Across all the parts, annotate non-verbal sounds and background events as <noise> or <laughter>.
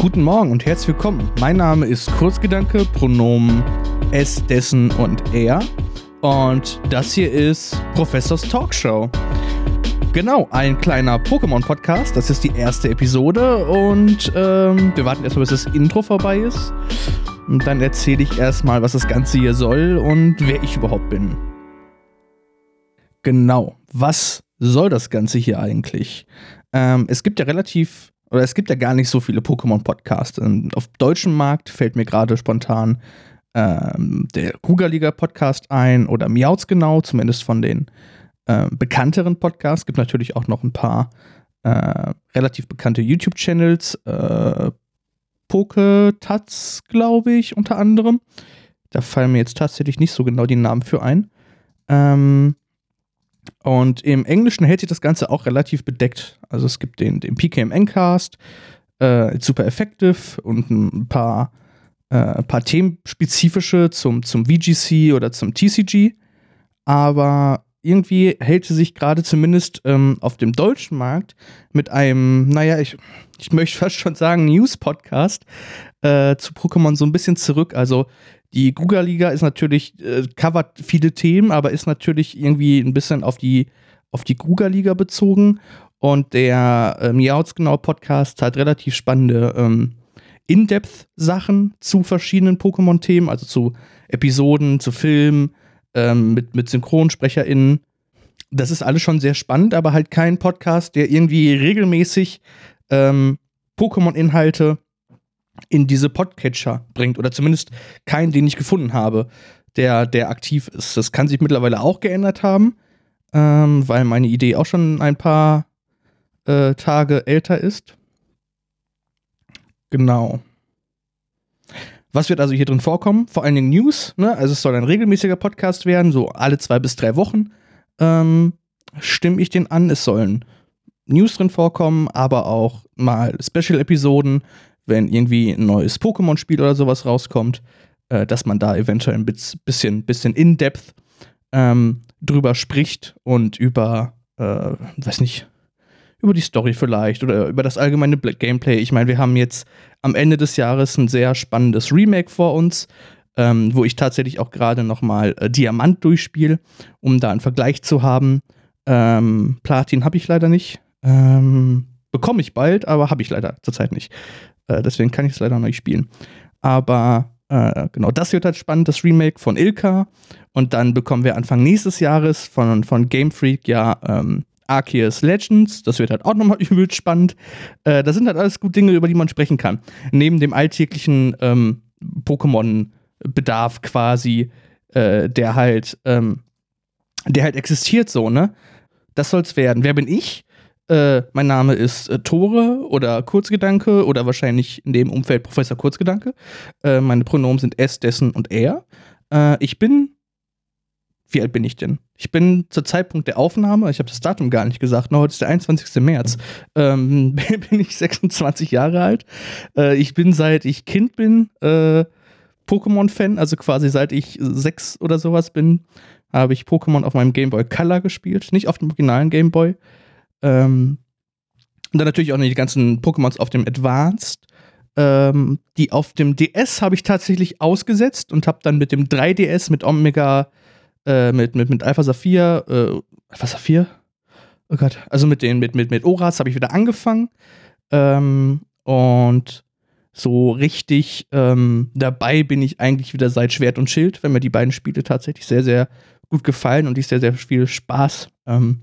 Guten Morgen und herzlich willkommen. Mein Name ist Kurzgedanke, Pronomen es, dessen und er. Und das hier ist Professors Talkshow. Genau, ein kleiner Pokémon-Podcast. Das ist die erste Episode und ähm, wir warten erstmal, bis das Intro vorbei ist. Und dann erzähle ich erstmal, was das Ganze hier soll und wer ich überhaupt bin. Genau, was soll das Ganze hier eigentlich? Ähm, es gibt ja relativ, oder es gibt ja gar nicht so viele Pokémon-Podcasts. Ähm, auf deutschem Markt fällt mir gerade spontan ähm, der Rugerliga-Podcast ein oder Miauts genau, zumindest von den äh, bekannteren Podcasts. Es Gibt natürlich auch noch ein paar äh, relativ bekannte YouTube-Channels. Äh, Poketats, glaube ich, unter anderem. Da fallen mir jetzt tatsächlich nicht so genau die Namen für ein. Ähm, und im Englischen hält sich das Ganze auch relativ bedeckt. Also es gibt den, den PKMN-Cast, äh, super effective und ein paar, äh, paar themenspezifische zum, zum VGC oder zum TCG. Aber irgendwie hält sie sich gerade zumindest ähm, auf dem deutschen Markt mit einem, naja, ich, ich möchte fast schon sagen, News-Podcast äh, zu Pokémon so ein bisschen zurück. Also die Guga-Liga ist natürlich, äh, covert viele Themen, aber ist natürlich irgendwie ein bisschen auf die, auf die Guga-Liga bezogen. Und der äh, Miauts genau Podcast hat relativ spannende ähm, In-Depth-Sachen zu verschiedenen Pokémon-Themen, also zu Episoden, zu Filmen, ähm, mit, mit SynchronsprecherInnen. Das ist alles schon sehr spannend, aber halt kein Podcast, der irgendwie regelmäßig ähm, Pokémon-Inhalte in diese Podcatcher bringt. Oder zumindest keinen, den ich gefunden habe, der, der aktiv ist. Das kann sich mittlerweile auch geändert haben, ähm, weil meine Idee auch schon ein paar äh, Tage älter ist. Genau. Was wird also hier drin vorkommen? Vor allen Dingen News. Ne? Also es soll ein regelmäßiger Podcast werden, so alle zwei bis drei Wochen ähm, stimme ich den an. Es sollen News drin vorkommen, aber auch mal Special-Episoden, wenn irgendwie ein neues Pokémon-Spiel oder sowas rauskommt, äh, dass man da eventuell ein bisschen, bisschen in-depth ähm, drüber spricht und über, äh, weiß nicht, über die Story vielleicht oder über das allgemeine Gameplay. Ich meine, wir haben jetzt am Ende des Jahres ein sehr spannendes Remake vor uns, ähm, wo ich tatsächlich auch gerade noch mal äh, Diamant durchspiele, um da einen Vergleich zu haben. Ähm, Platin habe ich leider nicht. Ähm, bekomme ich bald, aber habe ich leider zurzeit nicht. Äh, deswegen kann ich es leider noch nicht spielen. Aber äh, genau, das wird halt spannend, das Remake von Ilka. Und dann bekommen wir Anfang nächstes Jahres von, von Game Freak ja ähm, Arceus Legends. Das wird halt auch nochmal <laughs> übel spannend. Äh, das sind halt alles gut Dinge, über die man sprechen kann. Neben dem alltäglichen ähm, Pokémon-Bedarf quasi, äh, der halt, ähm, der halt existiert so, ne? Das soll's werden. Wer bin ich? Äh, mein Name ist äh, Tore oder Kurzgedanke oder wahrscheinlich in dem Umfeld Professor Kurzgedanke. Äh, meine Pronomen sind es, dessen und er. Äh, ich bin. Wie alt bin ich denn? Ich bin zur Zeitpunkt der Aufnahme, ich habe das Datum gar nicht gesagt, no, heute ist der 21. März, ähm, <laughs> bin ich 26 Jahre alt. Äh, ich bin seit ich Kind bin äh, Pokémon-Fan, also quasi seit ich sechs oder sowas bin, habe ich Pokémon auf meinem Game Boy Color gespielt, nicht auf dem originalen Game Boy. Ähm, und dann natürlich auch noch die ganzen Pokémons auf dem Advanced. Ähm, die auf dem DS habe ich tatsächlich ausgesetzt und habe dann mit dem 3DS, mit Omega, äh, mit, mit, mit Alpha Saphir, äh, Alpha Saphir? Oh Gott, also mit den, mit, mit, mit Oras habe ich wieder angefangen. Ähm, und so richtig ähm, dabei bin ich eigentlich wieder seit Schwert und Schild, wenn mir die beiden Spiele tatsächlich sehr, sehr gut gefallen und ich sehr, sehr viel Spaß ähm,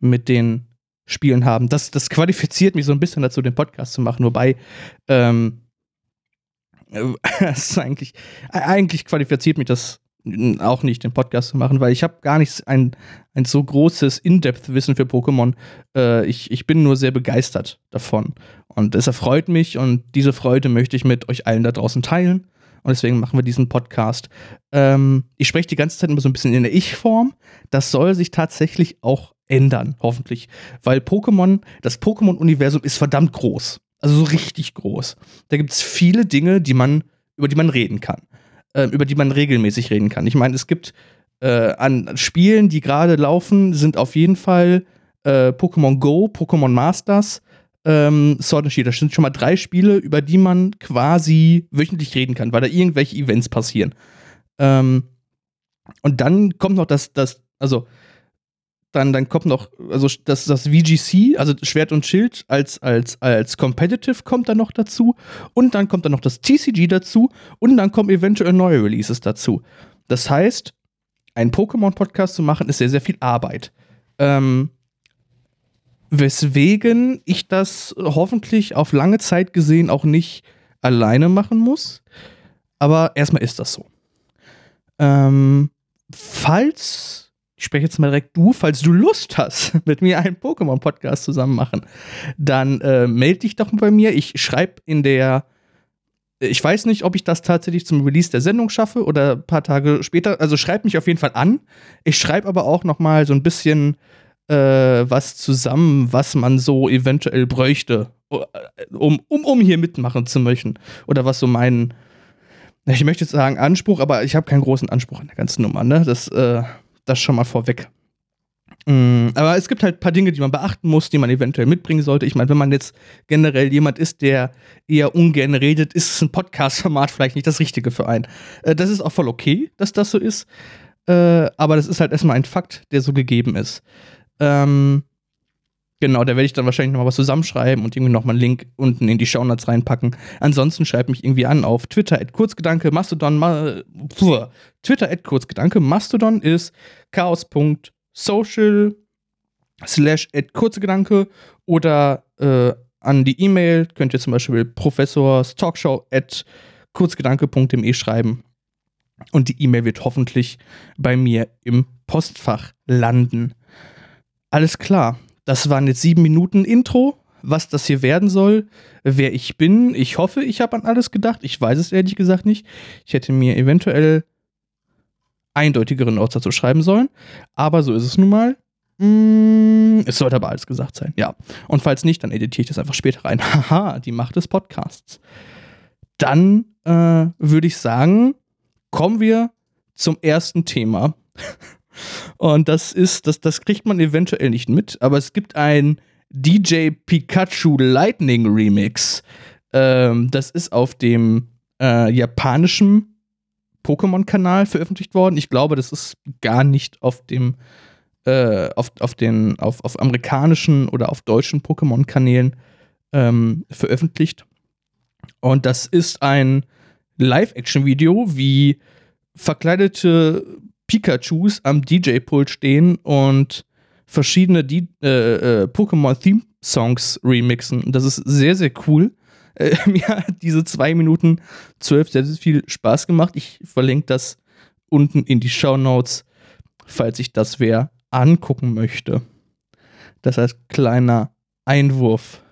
mit den Spielen haben. Das, das qualifiziert mich so ein bisschen dazu, den Podcast zu machen. Wobei, ähm, <laughs> das ist eigentlich, eigentlich qualifiziert mich das auch nicht, den Podcast zu machen, weil ich habe gar nicht ein, ein so großes In-Depth-Wissen für Pokémon. Äh, ich, ich bin nur sehr begeistert davon. Und es erfreut mich und diese Freude möchte ich mit euch allen da draußen teilen. Und deswegen machen wir diesen Podcast. Ähm, ich spreche die ganze Zeit immer so ein bisschen in der Ich-Form. Das soll sich tatsächlich auch ändern, hoffentlich. Weil Pokémon, das Pokémon-Universum ist verdammt groß. Also so richtig groß. Da gibt es viele Dinge, die man, über die man reden kann. Äh, über die man regelmäßig reden kann. Ich meine, es gibt äh, an Spielen, die gerade laufen, sind auf jeden Fall äh, Pokémon Go, Pokémon Masters, ähm, Sword and Shield. Das sind schon mal drei Spiele, über die man quasi wöchentlich reden kann, weil da irgendwelche Events passieren. Ähm, und dann kommt noch das, das, also dann, dann kommt noch, also das, das VGC, also Schwert und Schild als, als, als Competitive kommt dann noch dazu. Und dann kommt dann noch das TCG dazu. Und dann kommen eventuell neue Releases dazu. Das heißt, einen Pokémon-Podcast zu machen, ist sehr, sehr viel Arbeit. Ähm, weswegen ich das hoffentlich auf lange Zeit gesehen auch nicht alleine machen muss. Aber erstmal ist das so. Ähm, falls ich spreche jetzt mal direkt du, falls du Lust hast, <laughs> mit mir einen Pokémon-Podcast zusammen machen, dann äh, melde dich doch bei mir. Ich schreibe in der, ich weiß nicht, ob ich das tatsächlich zum Release der Sendung schaffe oder ein paar Tage später. Also schreib mich auf jeden Fall an. Ich schreibe aber auch noch mal so ein bisschen äh, was zusammen, was man so eventuell bräuchte, um, um, um hier mitmachen zu möchten. Oder was so mein, ich möchte jetzt sagen Anspruch, aber ich habe keinen großen Anspruch an der ganzen Nummer. Ne? Das äh, das schon mal vorweg. Mm, aber es gibt halt ein paar Dinge, die man beachten muss, die man eventuell mitbringen sollte. Ich meine, wenn man jetzt generell jemand ist, der eher ungern redet, ist ein Podcast-Format vielleicht nicht das Richtige für einen. Äh, das ist auch voll okay, dass das so ist. Äh, aber das ist halt erstmal ein Fakt, der so gegeben ist. Ähm, Genau, da werde ich dann wahrscheinlich noch mal was zusammenschreiben und irgendwie noch mal einen Link unten in die Shownotes reinpacken. Ansonsten schreibt mich irgendwie an auf Twitter at Kurzgedanke, Mastodon, ma, pfuh, Twitter at Kurzgedanke, Mastodon ist chaos.social slash at Kurzgedanke oder äh, an die E-Mail könnt ihr zum Beispiel professorstalkshow at kurzgedanke.me schreiben. Und die E-Mail wird hoffentlich bei mir im Postfach landen. Alles klar. Das waren jetzt sieben Minuten Intro, was das hier werden soll, wer ich bin. Ich hoffe, ich habe an alles gedacht. Ich weiß es ehrlich gesagt nicht. Ich hätte mir eventuell eindeutigere Notes dazu schreiben sollen. Aber so ist es nun mal. Mm, es sollte aber alles gesagt sein, ja. Und falls nicht, dann editiere ich das einfach später rein. <laughs> Haha, die Macht des Podcasts. Dann äh, würde ich sagen, kommen wir zum ersten Thema. <laughs> Und das ist, das, das kriegt man eventuell nicht mit, aber es gibt ein DJ Pikachu Lightning Remix. Ähm, das ist auf dem äh, japanischen Pokémon-Kanal veröffentlicht worden. Ich glaube, das ist gar nicht auf dem äh, auf, auf den auf, auf amerikanischen oder auf deutschen Pokémon-Kanälen ähm, veröffentlicht. Und das ist ein Live-Action-Video, wie verkleidete Pikachus am DJ-Pult stehen und verschiedene äh, äh, Pokémon-Theme-Songs remixen. Das ist sehr, sehr cool. Äh, <laughs> mir hat diese 2 Minuten 12 sehr, sehr viel Spaß gemacht. Ich verlinke das unten in die Show Notes, falls ich das wer angucken möchte. Das heißt, kleiner Einwurf.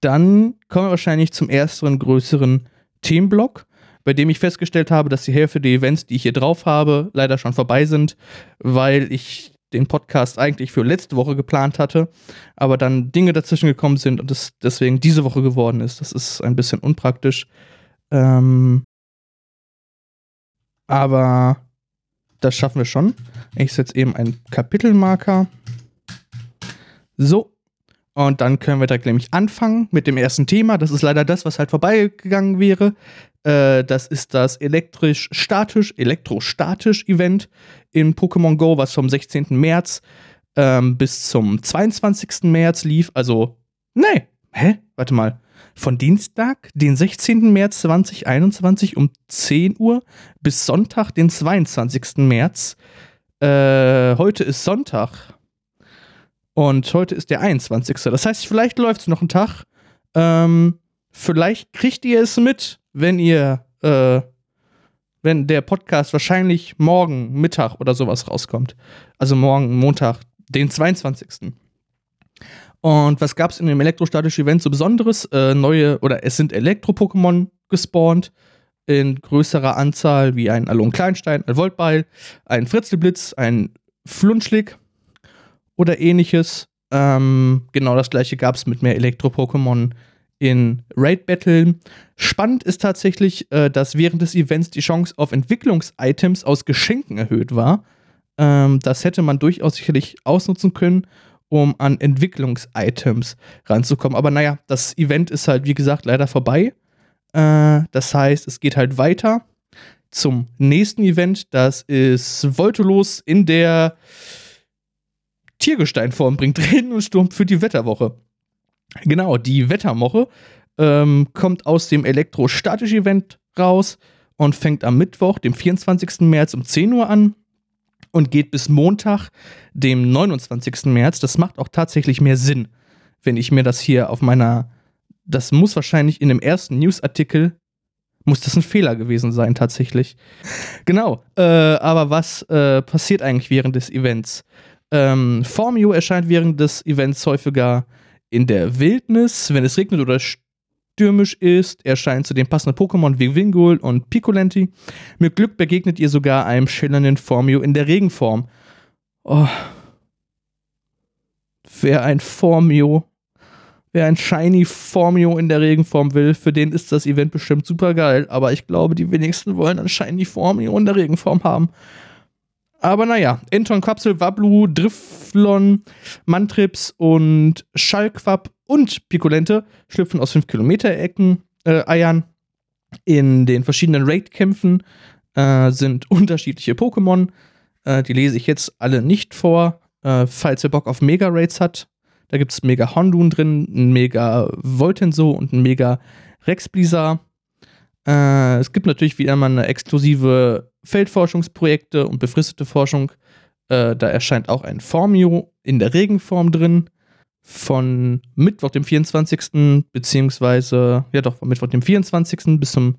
Dann kommen wir wahrscheinlich zum ersten größeren Themenblock bei dem ich festgestellt habe, dass die Hälfte der Events, die ich hier drauf habe, leider schon vorbei sind, weil ich den Podcast eigentlich für letzte Woche geplant hatte, aber dann Dinge dazwischen gekommen sind und es deswegen diese Woche geworden ist. Das ist ein bisschen unpraktisch. Ähm aber das schaffen wir schon. Ich setze eben einen Kapitelmarker. So. Und dann können wir direkt nämlich anfangen mit dem ersten Thema. Das ist leider das, was halt vorbeigegangen wäre. Äh, das ist das elektrisch-statisch, elektrostatisch-Event in Pokémon Go, was vom 16. März ähm, bis zum 22. März lief. Also, nee, hä? Warte mal. Von Dienstag, den 16. März 2021 um 10 Uhr bis Sonntag, den 22. März. Äh, heute ist Sonntag. Und heute ist der 21. Das heißt, vielleicht läuft es noch einen Tag. Ähm, vielleicht kriegt ihr es mit wenn ihr, äh, wenn der Podcast wahrscheinlich morgen Mittag oder sowas rauskommt. Also morgen, Montag, den 22. Und was gab es in dem elektrostatischen Event so Besonderes? Äh, neue, oder es sind Elektro-Pokémon gespawnt in größerer Anzahl, wie ein Alon Kleinstein, ein Voltbeil, ein Fritzelblitz, ein Flunschlick oder ähnliches. Ähm, genau das gleiche gab es mit mehr Elektro-Pokémon in Raid Battle. Spannend ist tatsächlich, äh, dass während des Events die Chance auf Entwicklungs-Items aus Geschenken erhöht war. Ähm, das hätte man durchaus sicherlich ausnutzen können, um an Entwicklungs-Items ranzukommen. Aber naja, das Event ist halt, wie gesagt, leider vorbei. Äh, das heißt, es geht halt weiter zum nächsten Event. Das ist Voltolos in der Tiergesteinform bringt <laughs> Reden und Sturm für die Wetterwoche. Genau, die Wetterwoche ähm, kommt aus dem Elektrostatisch-Event raus und fängt am Mittwoch, dem 24. März um 10 Uhr an und geht bis Montag, dem 29. März. Das macht auch tatsächlich mehr Sinn, wenn ich mir das hier auf meiner. Das muss wahrscheinlich in dem ersten Newsartikel. Muss das ein Fehler gewesen sein, tatsächlich. Genau. Äh, aber was äh, passiert eigentlich während des Events? Ähm, Formio erscheint während des Events häufiger in der Wildnis, wenn es regnet oder stürmisch ist, erscheinen zu den passenden Pokémon wie Wingul und Picolenti. Mit Glück begegnet ihr sogar einem schillernden Formio in der Regenform. Oh. Wer ein Formio, wer ein Shiny Formio in der Regenform will, für den ist das Event bestimmt super geil. Aber ich glaube, die wenigsten wollen ein Shiny Formio in der Regenform haben. Aber naja, Enton, Kapsel, Wablu, Driflon, Mantrips und Schallquapp und Pikolente schlüpfen aus 5 Kilometer Ecken, äh, Eiern. In den verschiedenen Raid-Kämpfen äh, sind <laughs> unterschiedliche Pokémon. Äh, die lese ich jetzt alle nicht vor. Äh, falls ihr Bock auf Mega-Raids hat, da gibt es Mega Hondun drin, ein Mega Voltenso und ein Mega Rex Blizzard. Äh, es gibt natürlich wieder mal eine exklusive Feldforschungsprojekte und befristete Forschung. Äh, da erscheint auch ein Formio in der Regenform drin. Von Mittwoch, dem 24. beziehungsweise, ja doch, von Mittwoch, dem 24. bis zum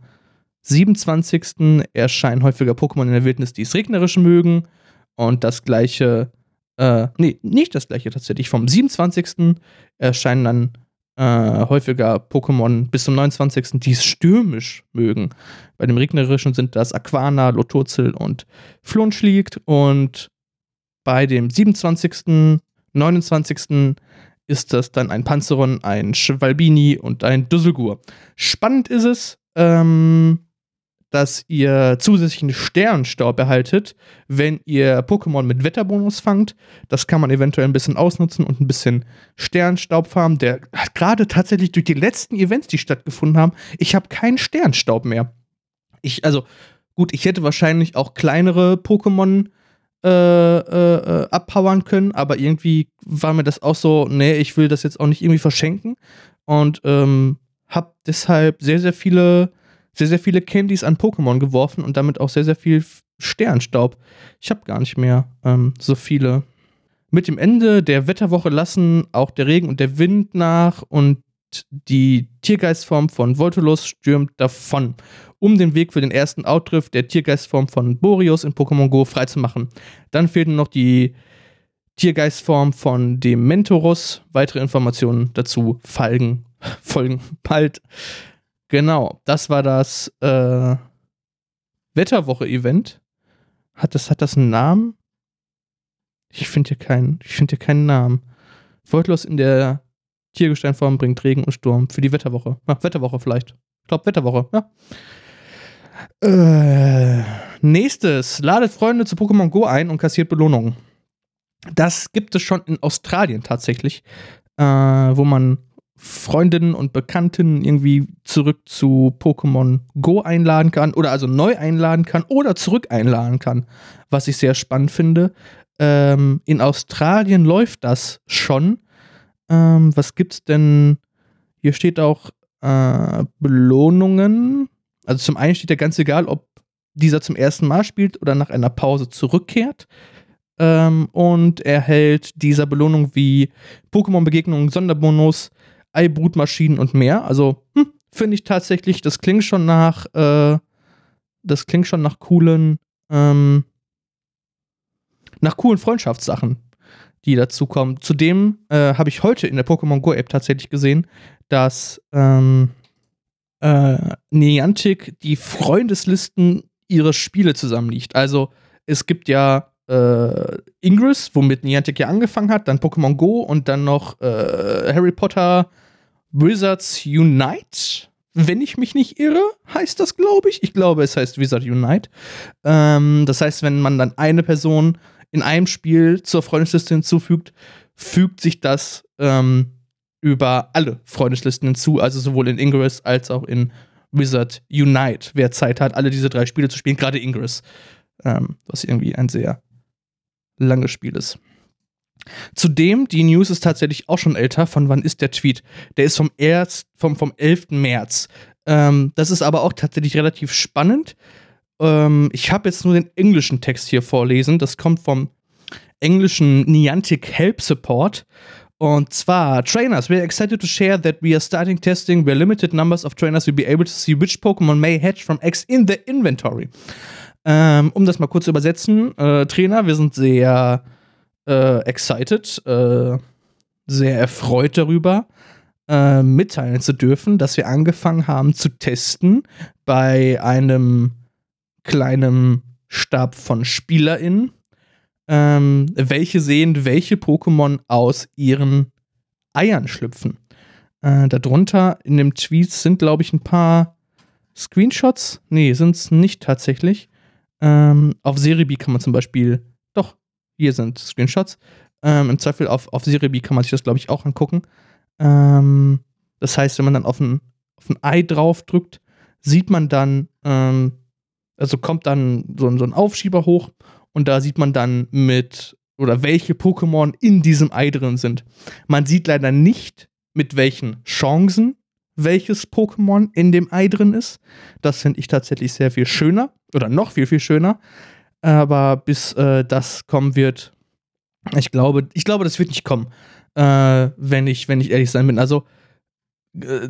27. erscheinen häufiger Pokémon in der Wildnis, die es regnerisch mögen. Und das gleiche, äh, nee, nicht das gleiche tatsächlich. Vom 27. erscheinen dann äh, häufiger Pokémon bis zum 29. die es stürmisch mögen. Bei dem regnerischen sind das Aquana, Loturzel und Flunschliegt und bei dem 27., 29. ist das dann ein Panzeron, ein Schwalbini und ein Dusselgur. Spannend ist es, ähm, dass ihr zusätzlichen Sternstaub erhaltet, wenn ihr Pokémon mit Wetterbonus fangt. Das kann man eventuell ein bisschen ausnutzen und ein bisschen Sternstaub farmen. Der hat gerade tatsächlich durch die letzten Events, die stattgefunden haben, ich habe keinen Sternstaub mehr. Ich, also, gut, ich hätte wahrscheinlich auch kleinere Pokémon äh, äh, äh, abpowern können, aber irgendwie war mir das auch so, nee, ich will das jetzt auch nicht irgendwie verschenken und ähm, hab deshalb sehr, sehr viele sehr, sehr viele Candies an Pokémon geworfen und damit auch sehr, sehr viel Sternstaub. Ich habe gar nicht mehr ähm, so viele. Mit dem Ende der Wetterwoche lassen auch der Regen und der Wind nach und die Tiergeistform von Voltolos stürmt davon, um den Weg für den ersten Outdrift der Tiergeistform von Boreos in Pokémon Go freizumachen. Dann fehlten noch die Tiergeistform von dem Mentorus. Weitere Informationen dazu folgen, <laughs> folgen bald. Genau, das war das äh, Wetterwoche-Event. Hat das, hat das einen Namen? Ich finde hier keinen, hier keinen Namen. Voltlos in der Tiergesteinform bringt Regen und Sturm für die Wetterwoche. Ja, Wetterwoche vielleicht. Ich glaube, Wetterwoche, ja. Äh, nächstes. Ladet Freunde zu Pokémon Go ein und kassiert Belohnungen. Das gibt es schon in Australien tatsächlich, äh, wo man Freundinnen und Bekannten irgendwie zurück zu Pokémon Go einladen kann oder also neu einladen kann oder zurück einladen kann, was ich sehr spannend finde. Ähm, in Australien läuft das schon. Ähm, was gibt's denn? Hier steht auch äh, Belohnungen. Also zum einen steht ja ganz egal, ob dieser zum ersten Mal spielt oder nach einer Pause zurückkehrt. Ähm, und erhält dieser Belohnung wie Pokémon-Begegnungen, Sonderbonus, Eibrutmaschinen und mehr. Also hm, finde ich tatsächlich, das klingt schon nach, äh, das klingt schon nach coolen, ähm, nach coolen Freundschaftssachen, die dazu kommen. Zudem äh, habe ich heute in der Pokémon Go App tatsächlich gesehen, dass ähm, äh, Niantic die Freundeslisten ihrer Spiele zusammenliegt. Also es gibt ja äh, Ingress, womit Niantic ja angefangen hat, dann Pokémon Go und dann noch äh, Harry Potter Wizards Unite. Wenn ich mich nicht irre, heißt das, glaube ich. Ich glaube, es heißt Wizard Unite. Ähm, das heißt, wenn man dann eine Person in einem Spiel zur Freundesliste hinzufügt, fügt sich das ähm, über alle Freundeslisten hinzu, also sowohl in Ingress als auch in Wizard Unite. Wer Zeit hat, alle diese drei Spiele zu spielen, gerade Ingress, ähm, was irgendwie ein sehr langes Spiel ist. Zudem, die News ist tatsächlich auch schon älter. Von wann ist der Tweet? Der ist vom, erst, vom, vom 11. März. Ähm, das ist aber auch tatsächlich relativ spannend. Ähm, ich habe jetzt nur den englischen Text hier vorlesen. Das kommt vom englischen Niantic Help Support. Und zwar, Trainers, we are excited to share that we are starting testing where limited numbers of trainers will be able to see which Pokémon may hatch from X in the inventory. Ähm, um das mal kurz zu übersetzen, äh, Trainer, wir sind sehr äh, excited, äh, sehr erfreut darüber, äh, mitteilen zu dürfen, dass wir angefangen haben zu testen bei einem kleinen Stab von SpielerInnen, ähm, welche sehen, welche Pokémon aus ihren Eiern schlüpfen. Äh, darunter in dem Tweet sind, glaube ich, ein paar Screenshots. Nee, sind es nicht tatsächlich. Ähm, auf Serebi kann man zum Beispiel, doch, hier sind Screenshots. Ähm, Im Zweifel auf, auf Serebi kann man sich das, glaube ich, auch angucken. Ähm, das heißt, wenn man dann auf ein, auf ein Ei drauf drückt, sieht man dann, ähm, also kommt dann so, so ein Aufschieber hoch und da sieht man dann mit oder welche Pokémon in diesem Ei drin sind. Man sieht leider nicht, mit welchen Chancen welches Pokémon in dem Ei drin ist. Das finde ich tatsächlich sehr viel schöner oder noch viel, viel schöner. Aber bis äh, das kommen wird, ich glaube, ich glaube, das wird nicht kommen, äh, wenn, ich, wenn ich ehrlich sein bin. Also, äh,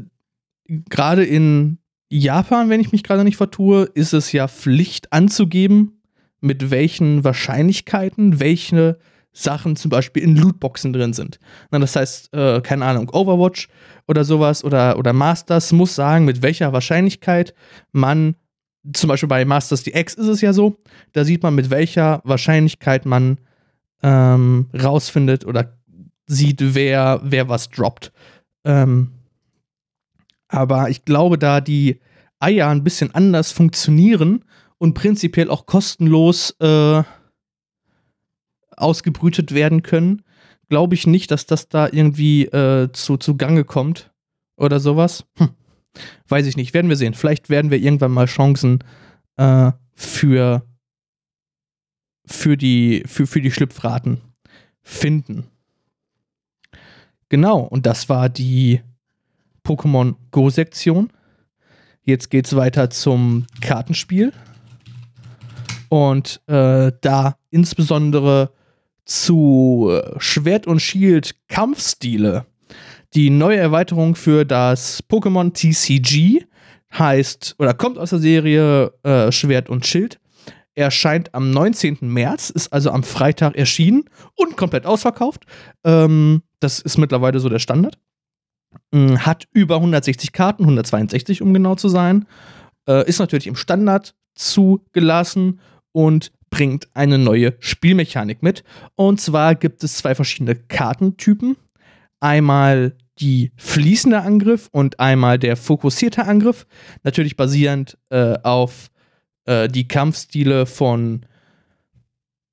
gerade in Japan, wenn ich mich gerade nicht vertue, ist es ja Pflicht anzugeben, mit welchen Wahrscheinlichkeiten welche Sachen zum Beispiel in Lootboxen drin sind. Na, das heißt, äh, keine Ahnung, Overwatch oder sowas oder, oder Masters muss sagen, mit welcher Wahrscheinlichkeit man, zum Beispiel bei Masters DX ist es ja so, da sieht man, mit welcher Wahrscheinlichkeit man ähm, rausfindet oder sieht, wer, wer was droppt. Ähm, aber ich glaube, da die Eier ein bisschen anders funktionieren und prinzipiell auch kostenlos äh, ausgebrütet werden können, glaube ich nicht, dass das da irgendwie äh, zu, zu Gange kommt oder sowas. Hm. Weiß ich nicht, werden wir sehen. Vielleicht werden wir irgendwann mal Chancen äh, für, für, die, für, für die Schlüpfraten finden. Genau, und das war die Pokémon Go-Sektion. Jetzt geht es weiter zum Kartenspiel. Und äh, da insbesondere zu Schwert und Schild Kampfstile. Die neue Erweiterung für das Pokémon TCG heißt oder kommt aus der Serie äh, Schwert und Schild. Erscheint am 19. März, ist also am Freitag erschienen und komplett ausverkauft. Ähm, das ist mittlerweile so der Standard. Ähm, hat über 160 Karten, 162 um genau zu sein. Äh, ist natürlich im Standard zugelassen und bringt eine neue Spielmechanik mit. Und zwar gibt es zwei verschiedene Kartentypen. Einmal die fließende Angriff und einmal der fokussierte Angriff. Natürlich basierend äh, auf äh, die Kampfstile von.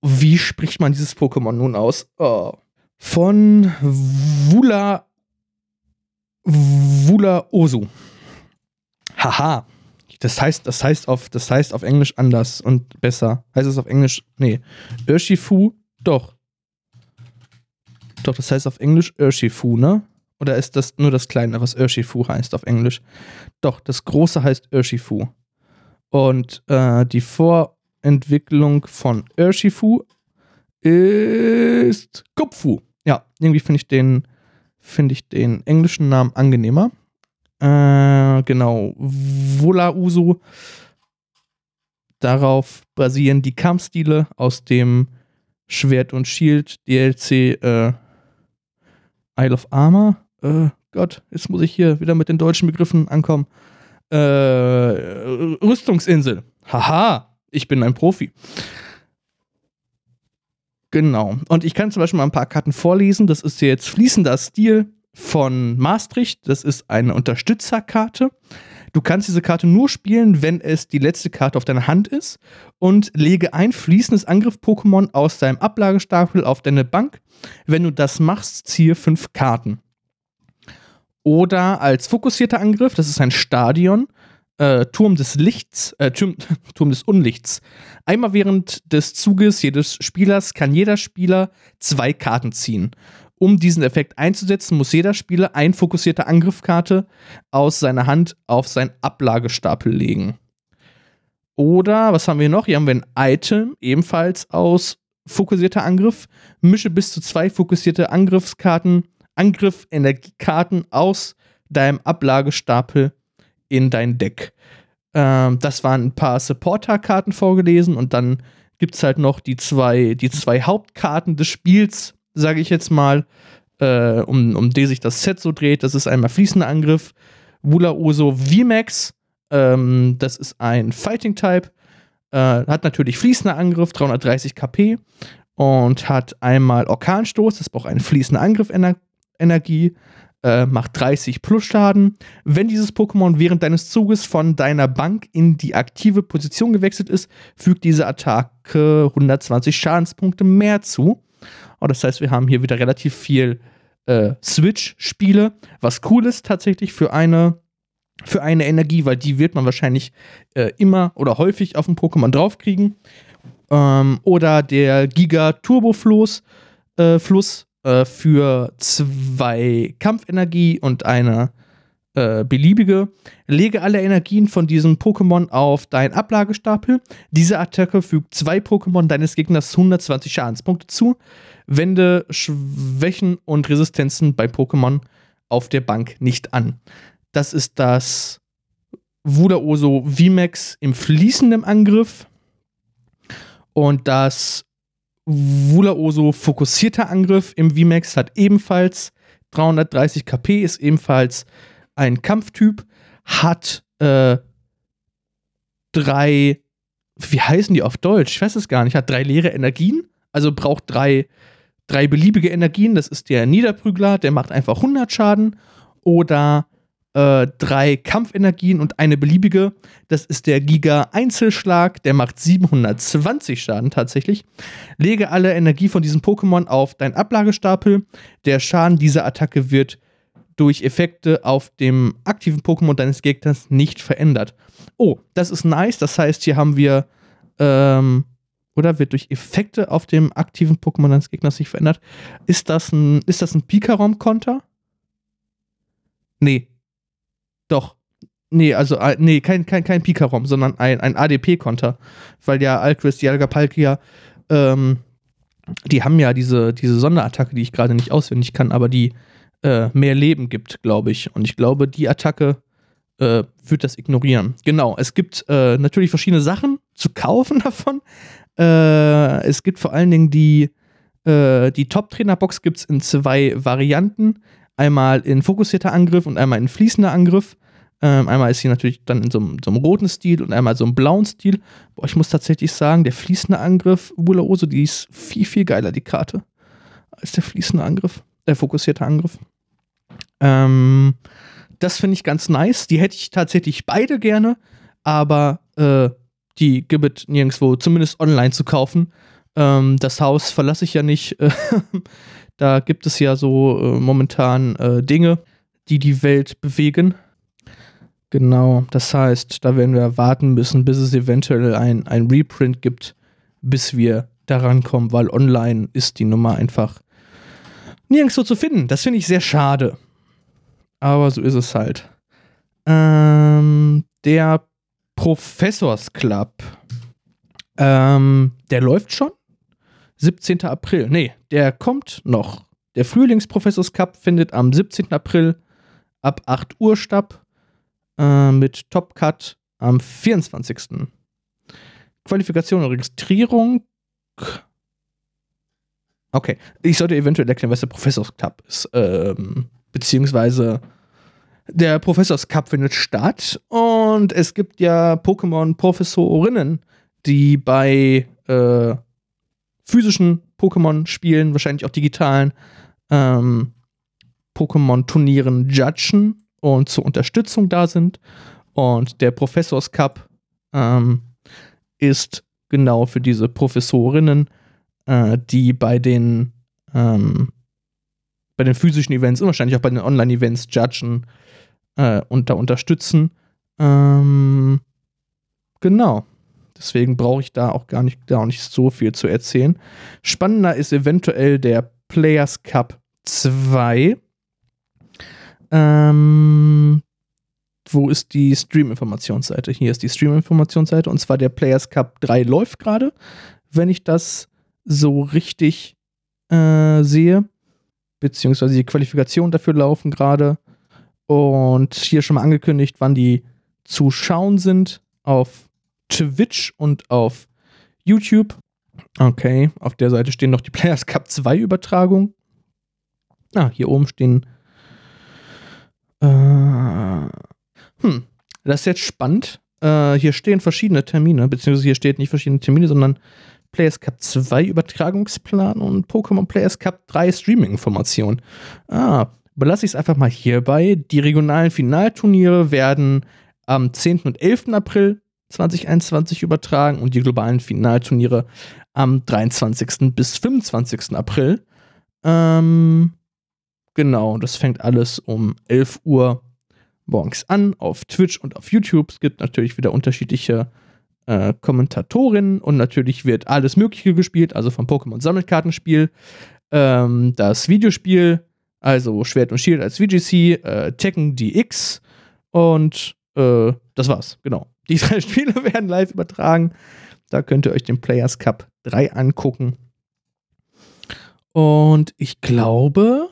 Wie spricht man dieses Pokémon nun aus? Oh. Von Wula. Wula Osu. Haha. Das heißt, das heißt auf, das heißt auf Englisch anders und besser. Heißt es auf Englisch? Nee. Urshifu? Doch. Doch, das heißt auf Englisch Urshifu, ne? Oder ist das nur das Kleine, was Urshifu heißt auf Englisch? Doch, das Große heißt Urshifu. Und äh, die Vorentwicklung von Urshifu ist Kupfu. Ja, irgendwie finde ich den ich den englischen Namen angenehmer. Äh, genau. Wula Usu. Darauf basieren die Kampfstile aus dem Schwert und Shield DLC äh, Isle of Armor. Äh, Gott, jetzt muss ich hier wieder mit den deutschen Begriffen ankommen. Äh, Rüstungsinsel. Haha, ich bin ein Profi. Genau. Und ich kann zum Beispiel mal ein paar Karten vorlesen. Das ist jetzt fließender Stil von Maastricht. Das ist eine Unterstützerkarte. Du kannst diese Karte nur spielen, wenn es die letzte Karte auf deiner Hand ist und lege ein fließendes Angriff-Pokémon aus deinem Ablagestapel auf deine Bank. Wenn du das machst, ziehe fünf Karten. Oder als fokussierter Angriff, das ist ein Stadion, äh, Turm des Lichts, äh, Turm, <laughs> Turm des Unlichts. Einmal während des Zuges jedes Spielers kann jeder Spieler zwei Karten ziehen. Um diesen Effekt einzusetzen, muss jeder Spieler eine fokussierte Angriffkarte aus seiner Hand auf seinen Ablagestapel legen. Oder, was haben wir noch? Hier haben wir ein Item, ebenfalls aus fokussierter Angriff. Mische bis zu zwei fokussierte Angriffskarten, Angriff-Energiekarten aus deinem Ablagestapel in dein Deck. Ähm, das waren ein paar Supporter-Karten vorgelesen und dann gibt es halt noch die zwei, die zwei Hauptkarten des Spiels, sage ich jetzt mal, äh, um, um die sich das Set so dreht. Das ist einmal fließender Angriff, Wula Oso VMAX. Ähm, das ist ein Fighting-Type. Äh, hat natürlich fließender Angriff, 330 KP. Und hat einmal Orkanstoß, das braucht einen fließenden Angriff-Energie. Äh, macht 30 plus Schaden. Wenn dieses Pokémon während deines Zuges von deiner Bank in die aktive Position gewechselt ist, fügt diese Attacke 120 Schadenspunkte mehr zu. Und das heißt, wir haben hier wieder relativ viel äh, Switch-Spiele, was cool ist tatsächlich für eine, für eine Energie, weil die wird man wahrscheinlich äh, immer oder häufig auf dem Pokémon draufkriegen. Ähm, oder der Giga Turbo Fluss, äh, Fluss äh, für zwei Kampfenergie und eine äh, beliebige. Lege alle Energien von diesem Pokémon auf deinen Ablagestapel. Diese Attacke fügt zwei Pokémon deines Gegners 120 Schadenspunkte zu. Wende Schwächen und Resistenzen bei Pokémon auf der Bank nicht an. Das ist das Wudaoso VMAX im fließenden Angriff. Und das Wulaoso fokussierter Angriff im VMAX hat ebenfalls 330 KP, ist ebenfalls ein Kampftyp, hat äh, drei, wie heißen die auf Deutsch? Ich weiß es gar nicht, hat drei leere Energien, also braucht drei, drei beliebige Energien. Das ist der Niederprügler, der macht einfach 100 Schaden. Oder äh, drei Kampfenergien und eine beliebige. Das ist der Giga Einzelschlag, der macht 720 Schaden tatsächlich. Lege alle Energie von diesem Pokémon auf deinen Ablagestapel. Der Schaden dieser Attacke wird durch Effekte auf dem aktiven Pokémon deines Gegners nicht verändert. Oh, das ist nice. Das heißt, hier haben wir ähm, oder wird durch Effekte auf dem aktiven Pokémon deines Gegners nicht verändert. Ist das ein, ist das ein Pikarom-Konter? Nee, doch. Nee, also, äh, nee, kein, kein, kein Pikarom, sondern ein, ein ADP-Konter. Weil ja Alquist, Dialga, Palkia, ähm, die haben ja diese, diese Sonderattacke, die ich gerade nicht auswendig kann, aber die äh, mehr Leben gibt, glaube ich. Und ich glaube, die Attacke äh, wird das ignorieren. Genau, es gibt äh, natürlich verschiedene Sachen zu kaufen <laughs> davon. Äh, es gibt vor allen Dingen die, äh, die Top-Trainer-Box gibt es in zwei Varianten. Einmal in fokussierter Angriff und einmal in fließender Angriff. Ähm, einmal ist sie natürlich dann in so einem, so einem, roten Stil und einmal so einem blauen Stil. Boah, ich muss tatsächlich sagen, der fließende Angriff, Wula Oso, die ist viel, viel geiler, die Karte, als der fließende Angriff, der fokussierte Angriff. Ähm, das finde ich ganz nice. Die hätte ich tatsächlich beide gerne, aber äh, die gibt es nirgendwo, zumindest online zu kaufen. Ähm, das Haus verlasse ich ja nicht. <laughs> da gibt es ja so äh, momentan äh, Dinge, die die Welt bewegen. Genau, das heißt, da werden wir warten müssen, bis es eventuell ein, ein Reprint gibt, bis wir daran kommen, weil online ist die Nummer einfach nirgendwo zu finden. Das finde ich sehr schade. Aber so ist es halt. Ähm, der Professors Club, ähm, der läuft schon. 17. April. Nee, der kommt noch. Der Frühlingsprofessors Cup findet am 17. April ab 8 Uhr statt äh, mit Top Cut am 24. Qualifikation und Registrierung. Okay, ich sollte eventuell erklären, was der Professors Cup ist. Ähm, beziehungsweise der Professors Cup findet statt und es gibt ja Pokémon-Professorinnen, die bei äh, physischen Pokémon spielen, wahrscheinlich auch digitalen, ähm, Pokémon-Turnieren judgen und zur Unterstützung da sind. Und der Professors Cup ähm, ist genau für diese Professorinnen, äh, die bei den ähm, bei den physischen Events und wahrscheinlich auch bei den Online-Events judgen äh, und da unterstützen. Ähm, genau. Deswegen brauche ich da auch gar nicht, da nicht so viel zu erzählen. Spannender ist eventuell der Players Cup 2. Ähm, wo ist die Stream-Informationsseite? Hier ist die Stream-Informationsseite und zwar der Players Cup 3 läuft gerade, wenn ich das so richtig äh, sehe. Beziehungsweise die Qualifikationen dafür laufen gerade. Und hier schon mal angekündigt, wann die zu schauen sind auf Twitch und auf YouTube. Okay, auf der Seite stehen noch die Players Cup 2 Übertragungen. Ah, hier oben stehen. Äh, hm, das ist jetzt spannend. Äh, hier stehen verschiedene Termine, beziehungsweise hier steht nicht verschiedene Termine, sondern Players Cup 2 Übertragungsplan und Pokémon Players Cup 3 Streaming-Information. Ah, belasse ich es einfach mal hierbei. Die regionalen Finalturniere werden am 10. und 11. April 2021 übertragen und die globalen Finalturniere am 23. bis 25. April. Ähm, genau, das fängt alles um 11 Uhr morgens an auf Twitch und auf YouTube. Es gibt natürlich wieder unterschiedliche äh, Kommentatorinnen und natürlich wird alles Mögliche gespielt, also vom Pokémon-Sammelkartenspiel, ähm, das Videospiel, also Schwert und Shield als VGC, äh, Tekken DX und äh, das war's, genau. Die <laughs> drei Spiele werden live übertragen. Da könnt ihr euch den Players Cup 3 angucken. Und ich glaube,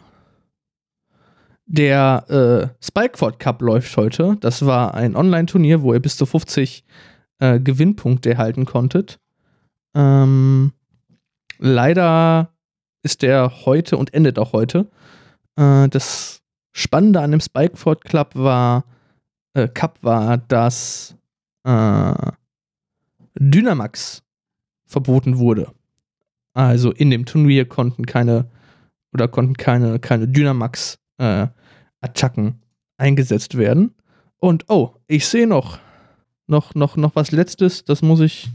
der äh, Spikeford Cup läuft heute. Das war ein Online-Turnier, wo ihr bis zu 50 äh, Gewinnpunkte erhalten konntet. Ähm, leider ist der heute und endet auch heute. Äh, das Spannende an dem Spikeford Club war, äh, Cup war, dass äh, Dynamax verboten wurde. Also in dem Turnier konnten keine oder konnten keine, keine Dynamax-Attacken äh, eingesetzt werden. Und oh, ich sehe noch, noch, noch, noch was Letztes, das muss ich.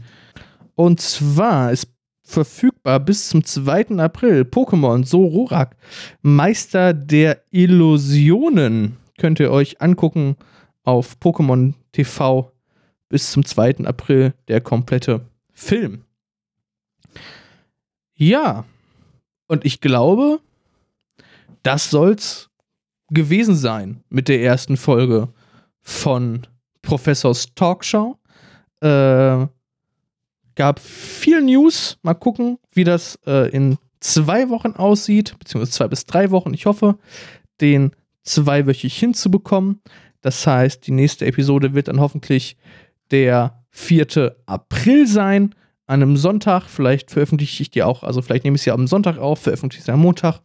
Und zwar ist verfügbar bis zum 2. April Pokémon Sororak, Meister der Illusionen. Könnt ihr euch angucken auf Pokémon TV bis zum 2. April der komplette Film. Ja, und ich glaube, das soll's gewesen sein mit der ersten Folge von Professors Talkshow. Äh, gab viel News. Mal gucken, wie das äh, in zwei Wochen aussieht, beziehungsweise zwei bis drei Wochen. Ich hoffe, den zweiwöchig hinzubekommen. Das heißt, die nächste Episode wird dann hoffentlich der 4. April sein, an einem Sonntag. Vielleicht veröffentliche ich die auch, also vielleicht nehme ich sie am Sonntag auf, veröffentliche sie am Montag.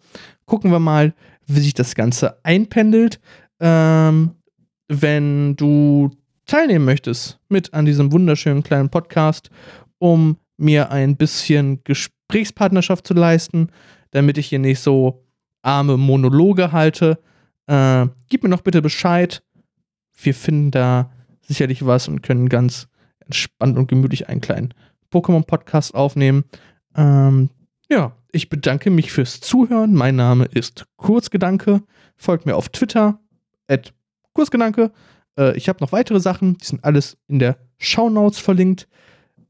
Gucken wir mal, wie sich das Ganze einpendelt. Ähm, wenn du teilnehmen möchtest mit an diesem wunderschönen kleinen Podcast, um mir ein bisschen Gesprächspartnerschaft zu leisten, damit ich hier nicht so arme Monologe halte, äh, gib mir noch bitte Bescheid. Wir finden da sicherlich was und können ganz entspannt und gemütlich einen kleinen Pokémon-Podcast aufnehmen. Ähm, ja, ich bedanke mich fürs Zuhören. Mein Name ist Kurzgedanke. Folgt mir auf Twitter, at Kurzgedanke. Äh, ich habe noch weitere Sachen, die sind alles in der Shownotes verlinkt.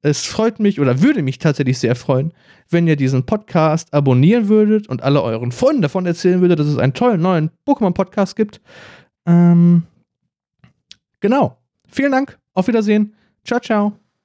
Es freut mich oder würde mich tatsächlich sehr freuen, wenn ihr diesen Podcast abonnieren würdet und alle euren Freunden davon erzählen würdet, dass es einen tollen neuen Pokémon-Podcast gibt. Ähm, genau. Vielen Dank. Auf Wiedersehen. Ciao, ciao.